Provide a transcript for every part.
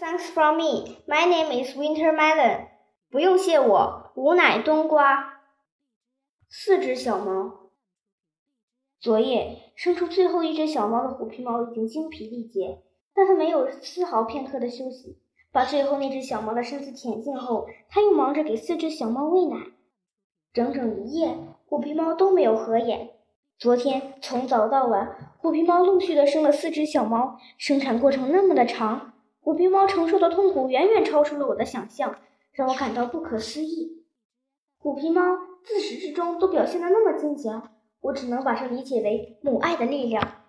Thanks from me. My name is Winter Melon. 不用谢我，吾乃冬瓜。四只小猫。昨夜生出最后一只小猫的虎皮猫已经精疲力竭，但它没有丝毫片刻的休息。把最后那只小猫的身子舔净后，它又忙着给四只小猫喂奶。整整一夜，虎皮猫都没有合眼。昨天从早到晚，虎皮猫陆续的生了四只小猫，生产过程那么的长，虎皮猫承受的痛苦远远超出了我的想象，让我感到不可思议。虎皮猫自始至终都表现的那么坚强，我只能把这理解为母爱的力量。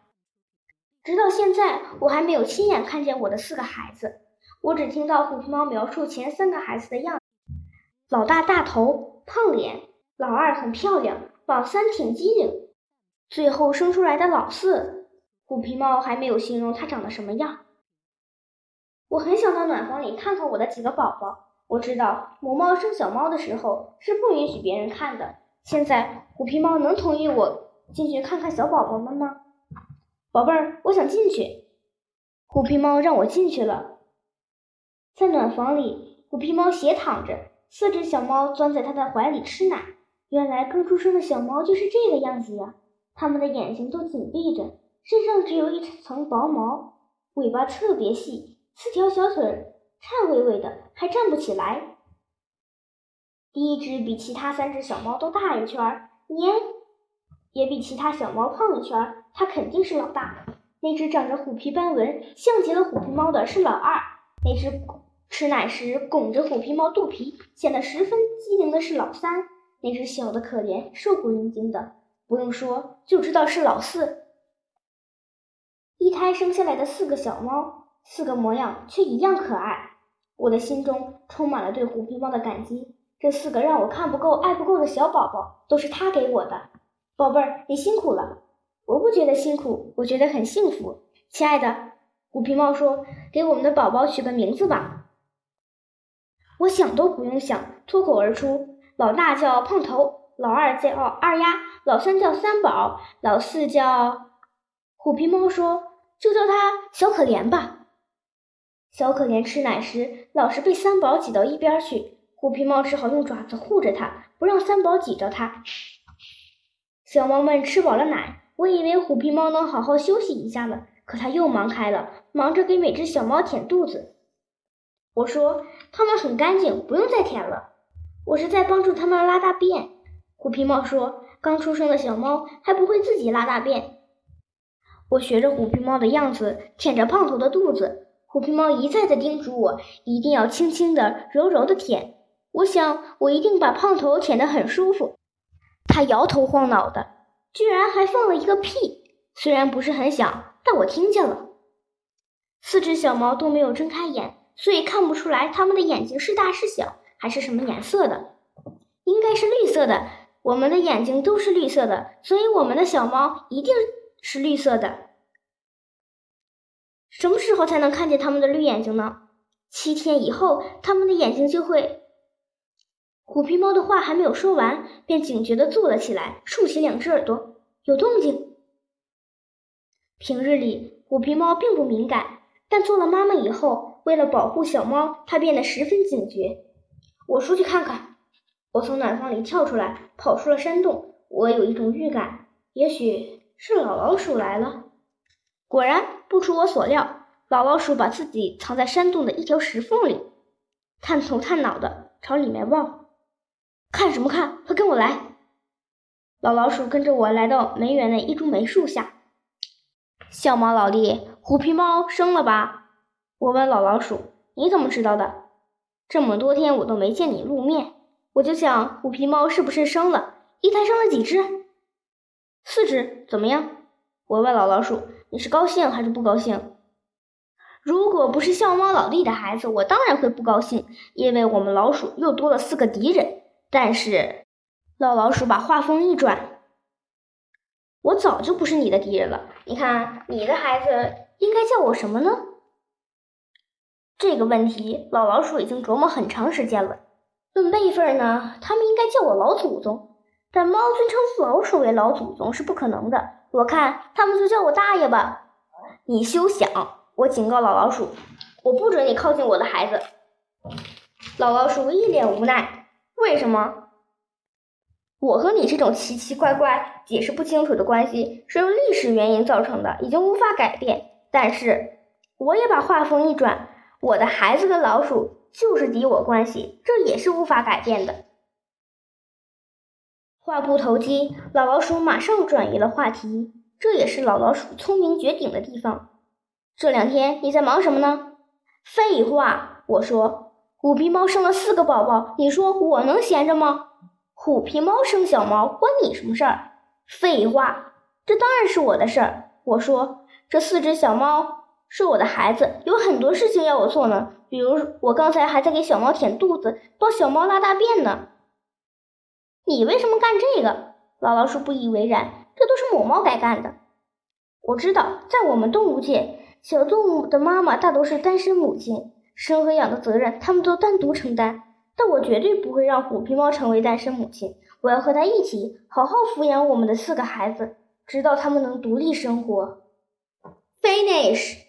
直到现在，我还没有亲眼看见我的四个孩子，我只听到虎皮猫描述前三个孩子的样：老大大头、胖脸，老二很漂亮，老三挺机灵。最后生出来的老四，虎皮猫还没有形容它长得什么样。我很想到暖房里看看我的几个宝宝。我知道母猫生小猫的时候是不允许别人看的。现在虎皮猫能同意我进去看看小宝宝们吗？宝贝儿，我想进去。虎皮猫让我进去了。在暖房里，虎皮猫斜躺着，四只小猫钻在它的怀里吃奶。原来刚出生的小猫就是这个样子呀。它们的眼睛都紧闭着，身上只有一层薄毛，尾巴特别细，四条小腿颤巍巍的，还站不起来。第一只比其他三只小猫都大一圈儿，年也比其他小猫胖一圈，它肯定是老大。那只长着虎皮斑纹、像极了虎皮猫的是老二。那只吃奶时拱着虎皮猫肚皮，显得十分机灵的是老三。那只小的可怜、瘦骨伶仃的。不用说，就知道是老四。一胎生下来的四个小猫，四个模样却一样可爱。我的心中充满了对虎皮猫的感激。这四个让我看不够、爱不够的小宝宝，都是他给我的。宝贝儿，你辛苦了。我不觉得辛苦，我觉得很幸福。亲爱的，虎皮猫说：“给我们的宝宝取个名字吧。”我想都不用想，脱口而出：“老大叫胖头。”老二叫二丫，老三叫三宝，老四叫虎皮猫说：“就叫他小可怜吧。”小可怜吃奶时老是被三宝挤到一边去，虎皮猫只好用爪子护着它，不让三宝挤着它。小猫们吃饱了奶，我以为虎皮猫能好好休息一下了，可它又忙开了，忙着给每只小猫舔肚子。我说：“它们很干净，不用再舔了。”我是在帮助它们拉大便。虎皮猫说：“刚出生的小猫还不会自己拉大便。”我学着虎皮猫的样子舔着胖头的肚子。虎皮猫一再的叮嘱我，一定要轻轻的、柔柔的舔。我想，我一定把胖头舔得很舒服。它摇头晃脑的，居然还放了一个屁，虽然不是很响，但我听见了。四只小猫都没有睁开眼，所以看不出来它们的眼睛是大是小，还是什么颜色的。应该是绿色的。我们的眼睛都是绿色的，所以我们的小猫一定是绿色的。什么时候才能看见它们的绿眼睛呢？七天以后，它们的眼睛就会……虎皮猫的话还没有说完，便警觉地坐了起来，竖起两只耳朵，有动静。平日里，虎皮猫并不敏感，但做了妈妈以后，为了保护小猫，它变得十分警觉。我出去看看。我从暖房里跳出来，跑出了山洞。我有一种预感，也许是老老鼠来了。果然，不出我所料，老老鼠把自己藏在山洞的一条石缝里，探头探脑的朝里面望。看什么看？快跟我来！老老鼠跟着我来到梅园的一株梅树下。小猫老弟，虎皮猫生了吧？我问老老鼠：“你怎么知道的？这么多天我都没见你露面。”我就想，虎皮猫是不是生了一胎？生了几只？四只，怎么样？我问老老鼠：“你是高兴还是不高兴？”如果不是笑猫老弟的孩子，我当然会不高兴，因为我们老鼠又多了四个敌人。但是，老老鼠把话锋一转：“我早就不是你的敌人了。你看，你的孩子应该叫我什么呢？”这个问题，老老鼠已经琢磨很长时间了。论辈分呢，他们应该叫我老祖宗，但猫尊称老鼠为老祖宗是不可能的。我看他们就叫我大爷吧。你休想！我警告老老鼠，我不准你靠近我的孩子。老老鼠一脸无奈，为什么？我和你这种奇奇怪怪、解释不清楚的关系是由历史原因造成的，已经无法改变。但是，我也把话锋一转，我的孩子跟老鼠就是敌我关系，这也是无法改变的。话不投机，老老鼠马上转移了话题。这也是老老鼠聪明绝顶的地方。这两天你在忙什么呢？废话，我说，虎皮猫生了四个宝宝，你说我能闲着吗？虎皮猫生小猫关你什么事儿？废话，这当然是我的事儿。我说，这四只小猫是我的孩子，有很多事情要我做呢。比如，我刚才还在给小猫舔肚子，帮小猫拉大便呢。你为什么干这个？老老鼠不以为然。这都是母猫该干的。我知道，在我们动物界，小动物的妈妈大都是单身母亲，生和养的责任他们都单独承担。但我绝对不会让虎皮猫成为单身母亲，我要和它一起好好抚养我们的四个孩子，直到他们能独立生活。Finish。